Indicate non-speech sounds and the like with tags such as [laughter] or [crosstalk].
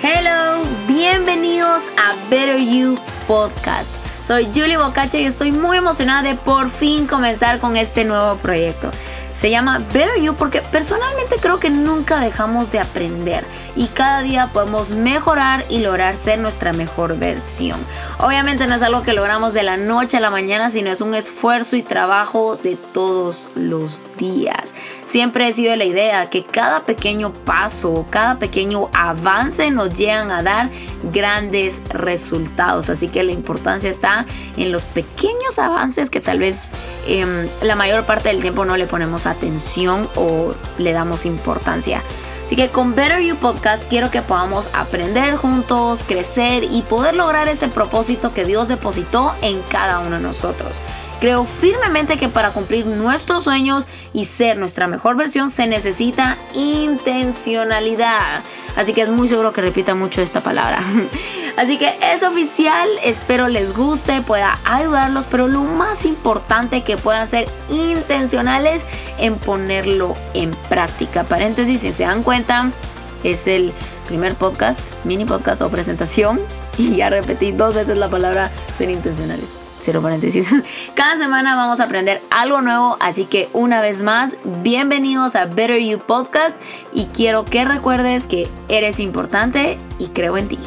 Hello, bienvenidos a Better You Podcast. Soy Julie Bocache y estoy muy emocionada de por fin comenzar con este nuevo proyecto. Se llama Better You porque personalmente creo que nunca dejamos de aprender y cada día podemos mejorar y lograr ser nuestra mejor versión. Obviamente no es algo que logramos de la noche a la mañana, sino es un esfuerzo y trabajo de todos los días. Siempre he sido la idea que cada pequeño paso, cada pequeño avance nos llegan a dar grandes resultados. Así que la importancia está en los pequeños avances que tal vez em, la mayor parte del tiempo no le ponemos atención o le damos importancia. Así que con Better You Podcast quiero que podamos aprender juntos, crecer y poder lograr ese propósito que Dios depositó en cada uno de nosotros. Creo firmemente que para cumplir nuestros sueños y ser nuestra mejor versión se necesita intencionalidad. Así que es muy seguro que repita mucho esta palabra. [laughs] Así que es oficial, espero les guste, pueda ayudarlos, pero lo más importante que puedan ser intencionales en ponerlo en práctica. Paréntesis, si se dan cuenta, es el primer podcast, mini podcast o presentación [laughs] y ya repetí dos veces la palabra ser intencionales. Cierro paréntesis. [laughs] Cada semana vamos a aprender algo nuevo, así que una vez más, bienvenidos a Better You Podcast y quiero que recuerdes que eres importante y creo en ti.